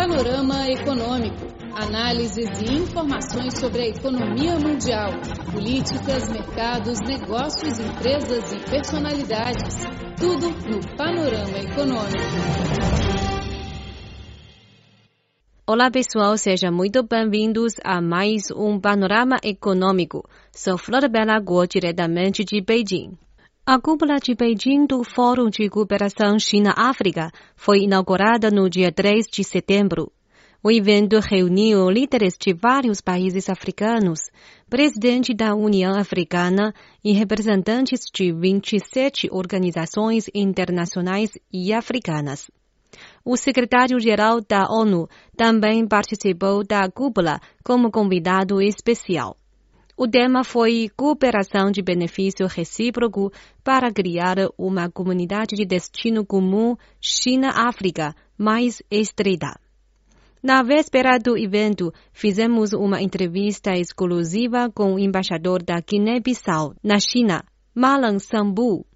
Panorama Econômico. Análises e informações sobre a economia mundial, políticas, mercados, negócios, empresas e personalidades. Tudo no Panorama Econômico. Olá pessoal, sejam muito bem-vindos a mais um Panorama Econômico. Sou Flor Bela Guo, diretamente de Beijing. A cúpula de Beijing do Fórum de Cooperação China-África foi inaugurada no dia 3 de setembro. O evento reuniu líderes de vários países africanos, presidente da União Africana e representantes de 27 organizações internacionais e africanas. O secretário-geral da ONU também participou da cúpula como convidado especial. O tema foi cooperação de benefício recíproco para criar uma comunidade de destino comum China-África mais estreita. Na véspera do evento, fizemos uma entrevista exclusiva com o embaixador da Guiné-Bissau, na China, Malan Sambu.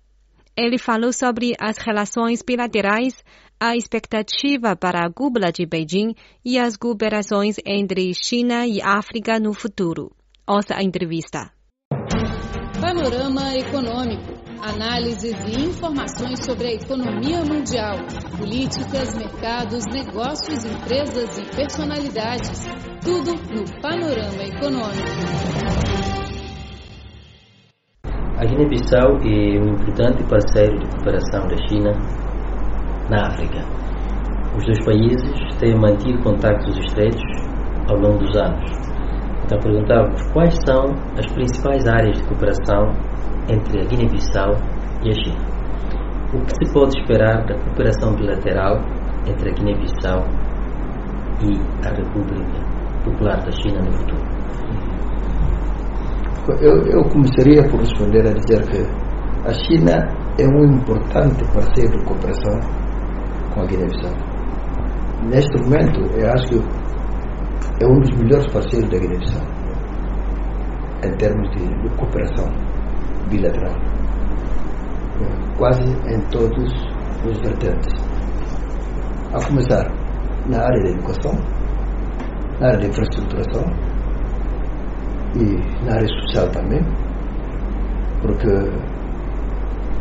Ele falou sobre as relações bilaterais, a expectativa para a cúpula de Beijing e as cooperações entre China e África no futuro. Ouça a entrevista. Panorama Econômico. Análises e informações sobre a economia mundial, políticas, mercados, negócios, empresas e personalidades. Tudo no Panorama Econômico. A Guiné-Bissau é um importante parceiro de cooperação da China na África. Os dois países têm mantido contactos estreitos ao longo dos anos então perguntávamos quais são as principais áreas de cooperação entre a Guiné-Bissau e a China. O que se pode esperar da cooperação bilateral entre a Guiné-Bissau e a República Popular da China no futuro? Eu, eu começaria por responder a dizer que a China é um importante parceiro de cooperação com a Guiné-Bissau. Neste momento, eu acho que é um dos melhores parceiros da Guiné-Bissau em termos de, cooperação bilateral, quase em todos os vertentes. A começar na área da educação, na área da infraestruturação e na área social também, porque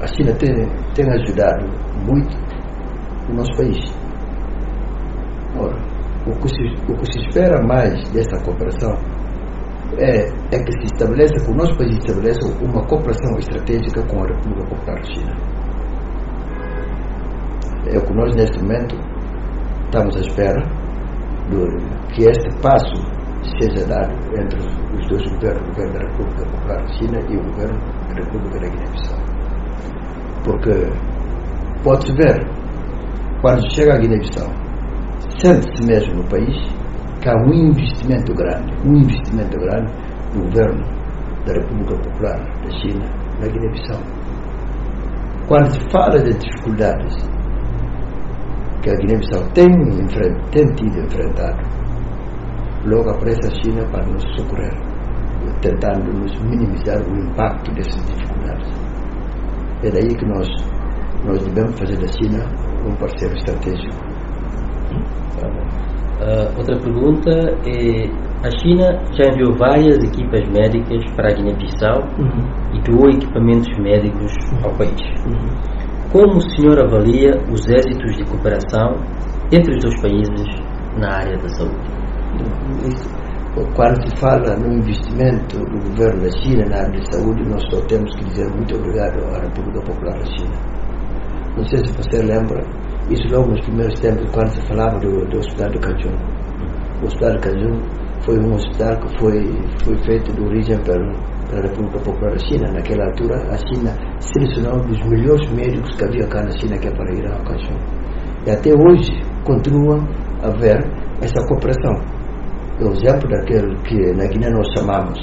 a China tem, tem ajudado muito o nosso país. Ora, o que, se, o que se espera mais dessa cooperação é, é que se estabeleça, que o nosso país estabeleça uma cooperação estratégica com a República Popular China. É o que nós, neste momento, estamos à espera de que este passo seja dado entre os dois governos, o governo da República Popular China e o governo da República da Guiné-Bissau. Porque pode-se ver, quando chega a Guiné-Bissau, sente-se mesmo no país que há um investimento grande, um investimento grande do governo da República Popular da China na Guiné-Bissau. Quando se fala de dificuldades que a Guiné-Bissau tem, tem tido enfrentado, logo aparece a China para nos socorrer, tentando nos minimizar o impacto dessas dificuldades. É daí que nós, nós devemos fazer da China um parceiro estratégico Uh, outra pergunta é: a China já enviou várias equipas médicas para a Guiné-Bissau uhum. e doou equipamentos médicos ao país. Uhum. Como o senhor avalia os êxitos de cooperação entre os dois países na área da saúde? Quando se fala no investimento do governo da China na área da saúde, nós só temos que dizer muito obrigado à República Popular da China. Não sei se você lembra, isso logo nos primeiros tempos, quando se falava do, do Hospital de Cajun. O Hospital de Cajun foi um hospital que foi, foi feito de origem pela, pela República Popular da China. Naquela altura, a China selecionou um dos melhores médicos que havia cá na China, que é para ir ao Cajun. E até hoje continua a haver essa cooperação. É o exemplo daquele que na Guiné nós chamamos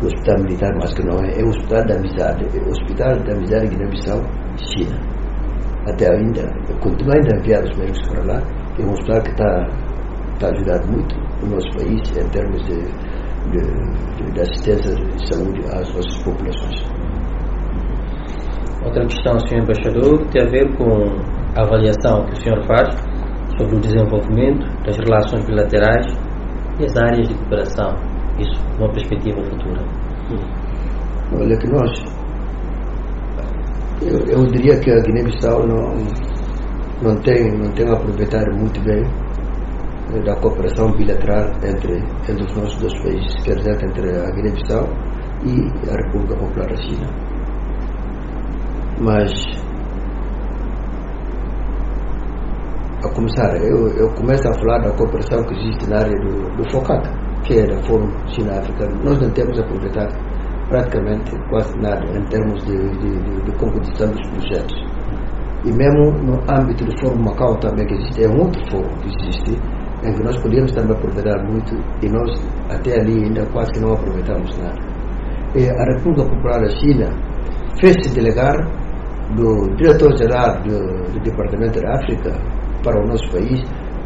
de Hospital Militar, mas que não é, é o Hospital da Amizade, é o Hospital da Amizade Guiné-Bissau, China até ainda, continua ainda a enviar os médicos para lá, é um hospital que está, está ajudando muito o nosso país em termos de, de, de assistência de saúde às nossas populações. Outra questão, Sr. Embaixador, tem a ver com a avaliação que o senhor faz sobre o desenvolvimento das relações bilaterais e as áreas de cooperação, isso numa perspectiva futura. Olha que nós, eu, eu diria que a Guiné-Bissau não, não tem, não tem aproveitado muito bem eh, da cooperação bilateral entre, entre os nossos dois países, quer dizer, entre a Guiné-Bissau e a República Popular da China. Mas, a começar, eu, eu começo a falar da cooperação que existe na área do, do FOCAC, que é da Fórum China-África. Nós não temos aproveitado praticamente quase nada em termos de, de, de, de dos projetos. E mesmo no âmbito do Fórum Macau também que existe, é um outro fórum que existe, em que nós podíamos também aproveitar muito e nós até ali ainda quase que não aproveitamos nada. E a República Popular da China fez-se delegar do diretor-geral do, do, Departamento da África para o nosso país,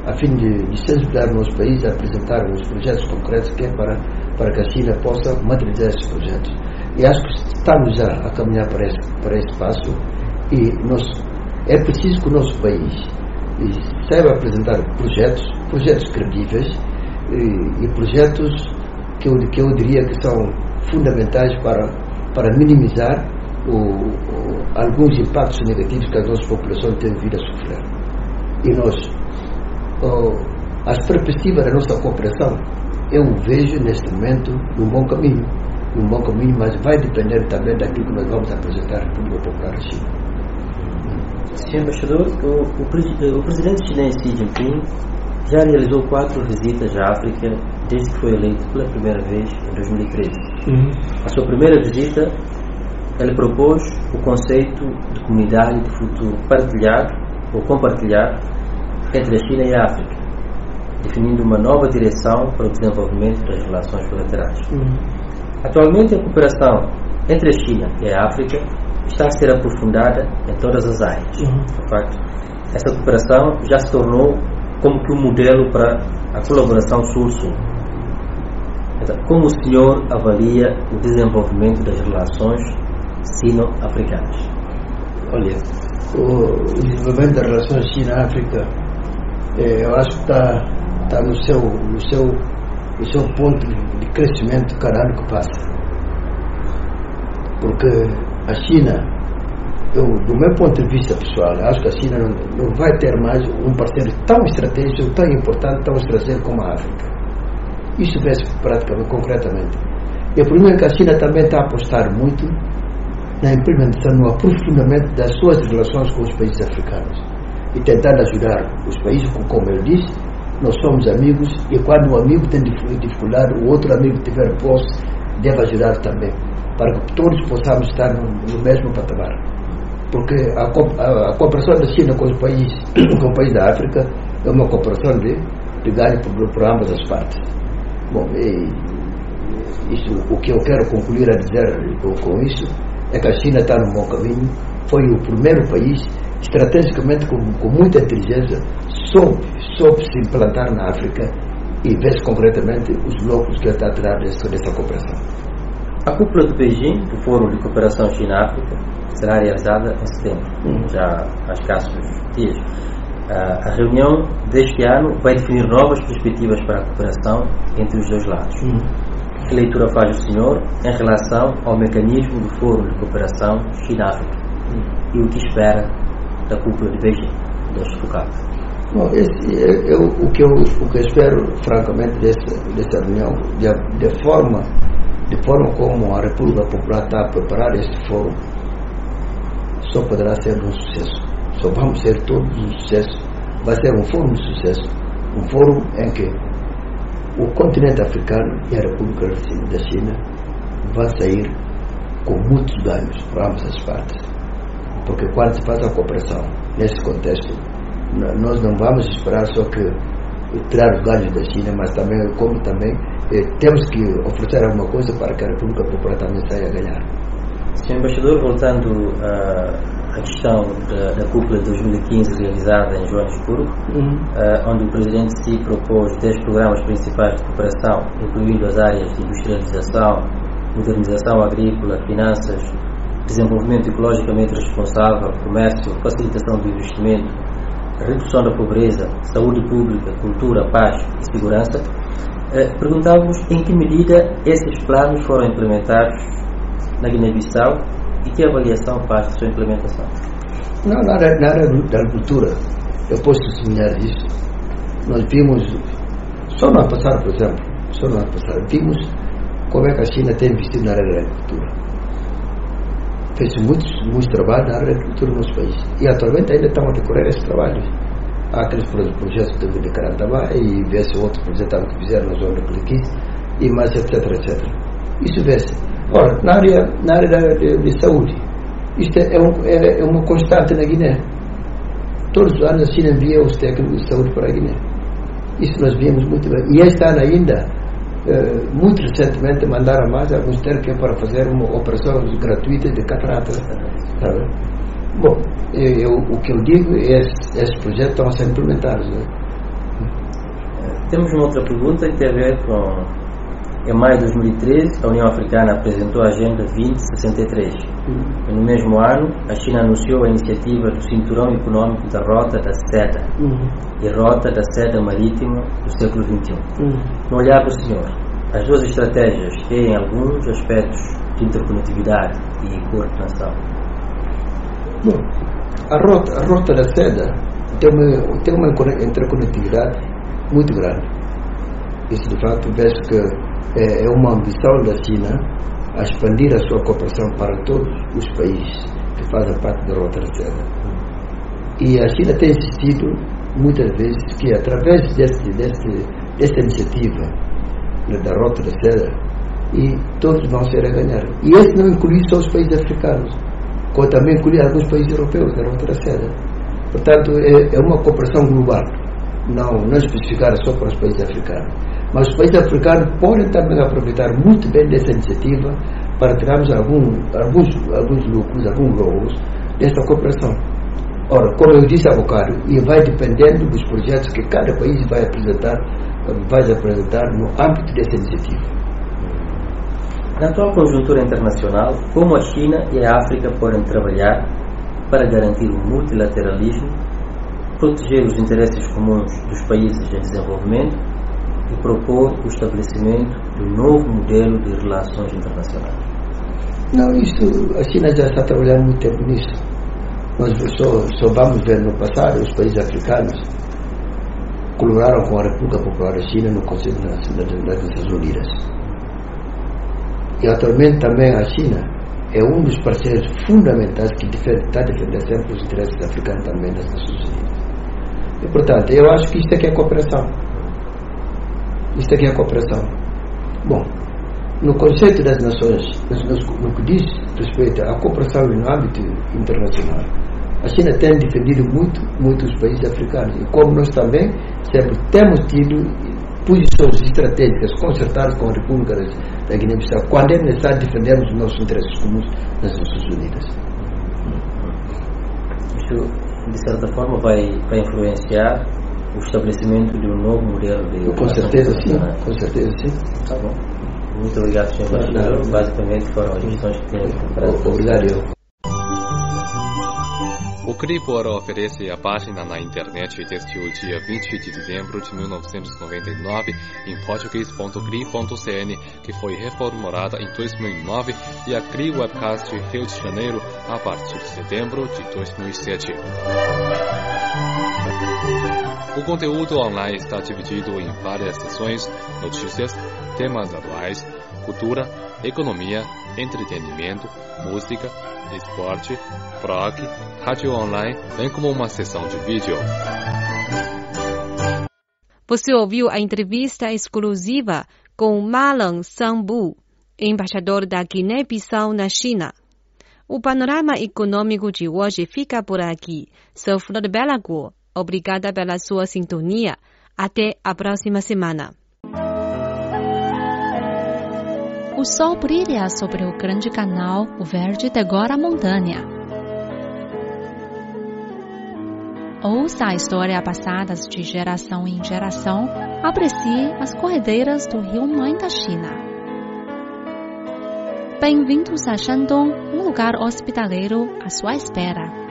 a fim de, de sensibilizar o nosso país a apresentar os projetos concretos que é para, para que a China possa materializar esses projetos. E acho que estamos já a caminhar para esse, para esse passo e nós, é preciso que o nosso país saiba apresentar projetos, projetos credíveis e, e projetos que eu, que eu diria que são fundamentais para, para minimizar o, o, alguns impactos negativos que a nossa população tem vindo a sofrer. E nós, o, as perspectivas da nossa cooperação, eu vejo neste momento num bom caminho. Num bom caminho, mas vai depender também daquilo que nós vamos apresentar à República Popular da China. Senhor Embaixador, o, o, o presidente chinês Xi Jinping já realizou quatro visitas à África desde que foi eleito pela primeira vez em 2013. Uhum. A sua primeira visita, ele propôs o conceito de comunidade de futuro partilhado ou compartilhado entre a China e a África, definindo uma nova direção para o desenvolvimento das relações bilaterais. Uhum. Atualmente, a cooperação entre a China e a África está a ser aprofundada em todas as áreas. Uhum. De facto, essa cooperação já se tornou como que um modelo para a colaboração sul-sul. Então, como o senhor avalia o desenvolvimento das relações sino-africanas? Olha, o desenvolvimento das relações China-África, eh, eu acho que está, está no, seu, no, seu, no seu ponto de crescimento cada ano que passa. Porque a China, eu, do meu ponto de vista pessoal, acho que a China não, não vai ter mais um parceiro tão estratégico, tão importante, tão estratégico como a África. Isso vê-se praticamente, concretamente. E o problema é que a China também está a apostar muito na implementação, no aprofundamento das suas relações com os países africanos e tentando ajudar os países, como eu disse, nós somos amigos e quando um amigo tem dificuldade, o outro amigo tiver posse, deve ajudar também, para que todos possamos estar no, no mesmo patamar. Porque a, a, a, cooperação da China com os países, com os países da África é uma cooperação de, de ganho por, por ambas as partes. Bom, e, isso, o que eu quero concluir a dizer com, com isso é que a China está no bom caminho, foi o primeiro país, estrategicamente, com, com muita inteligência, soube, soube se implantar na África e vê-se concretamente os blocos que está atrás dessa, dessa cooperação. A cúpula de Beijing, do Fórum de Cooperação China-África, será realizada em setembro, uhum. já há escassos dias. A reunião deste ano vai definir novas perspectivas para a cooperação entre os dois lados. Uhum. Que leitura faz o senhor em relação ao mecanismo do Fórum de Cooperação China-África uhum. e o que espera da cúpula de Beijing, deste FOCAC? Bom, esse, é, eu, o, que eu, o que eu espero, francamente, dessa, dessa reunião, de, de, forma, de forma como a República Popular está a preparar este fórum, só poderá ser um sucesso. Só vamos ser todos um sucesso. Vai ser um fórum de sucesso. Um fórum em que o continente africano e a República da China vão sair com muitos ganhos para ambas as partes. Porque quando se faz a cooperação nesse contexto, nós não vamos esperar só que tirar os ganhos da China, mas também, como também, eh, temos que oferecer alguma coisa para que a República Popular também saia a ganhar. Senhor Embaixador, voltando à questão da, da cúpula de 2015 realizada em Joanesburgo, uhum. uh, onde o Presidente Xi propôs 10 programas principais de cooperação, incluindo as áreas de industrialização, modernização agrícola, finanças, desenvolvimento ecologicamente responsável, comércio, facilitação do investimento, redução da pobreza, saúde pública, cultura, paz e segurança, eh, perguntávamos em que medida esses planos foram implementados na Guiné-Bissau e que avaliação faz da sua implementação. Não, na área, na área da agricultura, eu posso testemunhar isso. Nós vimos, só no ano passado, por exemplo, só no ano passado, vimos como é que a China tem investido na área da agricultura. Fez muitos, muitos trabalhos na área da agricultura no nosso país. E atualmente ainda estão a decorrer esses trabalhos. Há aqueles projetos de, de Carantaba e vê-se outros projetos que fizeram na zona de Cliquis e mais etc, etc. Isso vê-se. Ora, na área, na área da, de, de saúde, isto é, um, é, é, uma constante na Guiné. Todos os anos a China envia os técnicos de saúde para a Guiné. Isso nós vimos muito bem. E este ano ainda, muito recentemente, mandaram mais alguns técnicos para fazer uma operação gratuita de catarata. Sabe? Bom, eu, o que eu digo é que esses projetos estão a ser implementados. Né? Temos uma outra pergunta que tem a ver com. Em maio de 2013, a União Africana apresentou a Agenda 2063. Uhum. No mesmo ano, a China anunciou a iniciativa do Cinturão Econômico da Rota da Seda uhum. e Rota da Seda Marítima do século XXI. Uhum. No olhar do senhor, as duas estratégias têm alguns aspectos de interconectividade e coordenação? Bom, a rota, a rota da seda tem uma, tem uma interconectividade muito grande. Isso, de fato, vejo que é, é uma ambição da China a expandir a sua cooperação para todos os países que fazem parte da rota da seda. E a China tem insistido muitas vezes que através deste, deste, desta iniciativa né, da rota da seda, e todos vão ser a ganhar. E esse não inclui só os países africanos como também incluir alguns países europeus na outra sede. Portanto, é, é, uma cooperação global, não, não especificada só para os países africanos. Mas os países africanos podem também aproveitar muito bem dessa iniciativa para tirarmos algum, alguns, alguns lucros, alguns rolos desta cooperação. Ora, como eu disse há bocado, e vai dependendo dos projetos que cada país vai apresentar, vai apresentar no âmbito dessa iniciativa. Na atual conjuntura internacional, como a China e a África podem trabalhar para garantir o multilateralismo, proteger os interesses comuns dos países em desenvolvimento e propor o estabelecimento de um novo modelo de relações internacionais? Não, isto, a China já está trabalhando muito tempo nisso. Nós só, só vamos ver no passado os países africanos colaboraram com a República Popular da China no Conselho das Nações Unidas e atualmente também a China é um dos parceiros fundamentais que está defendendo sempre os interesses africanos também das Nações Unidas. E, portanto, eu acho que isto aqui é cooperação. Isto aqui é cooperação. Bom, no conceito das nações, no, que diz respeito à cooperação no âmbito internacional, a China tem defendido muito, muito os países africanos. E como nós também sempre temos tido posições estratégicas concertadas com a República da Guiné-Bissau, quando é necessário defendermos os nossos interesses comuns nas Nações Unidas. Isso, de certa forma, vai, vai influenciar o estabelecimento de um novo modelo de. Com certeza, sim. Com certeza, sim. Tá bom. Muito obrigado, senhor embaixador. Basicamente foram as questões que temos Obrigado, eu. O Cribora oferece a página na internet desde o dia 20 de dezembro de 1999 em português.cri.cn, que foi reformulada em 2009, e a Cri Webcast Rio de Janeiro a partir de setembro de 2007. O conteúdo online está dividido em várias seções, notícias, temas atuais, cultura, economia, entretenimento, música, esporte, rock, rádio online, bem como uma sessão de vídeo. Você ouviu a entrevista exclusiva com Malan Sambu, embaixador da Guiné-Bissau na China. O panorama econômico de hoje fica por aqui. Sou Flor Belago. Obrigada pela sua sintonia. Até a próxima semana. O sol brilha sobre o grande canal, o verde decora a montanha. Ouça a história passada de geração em geração, aprecie as corredeiras do rio Mãe da China. Bem-vindos a Shandong, um lugar hospitaleiro à sua espera.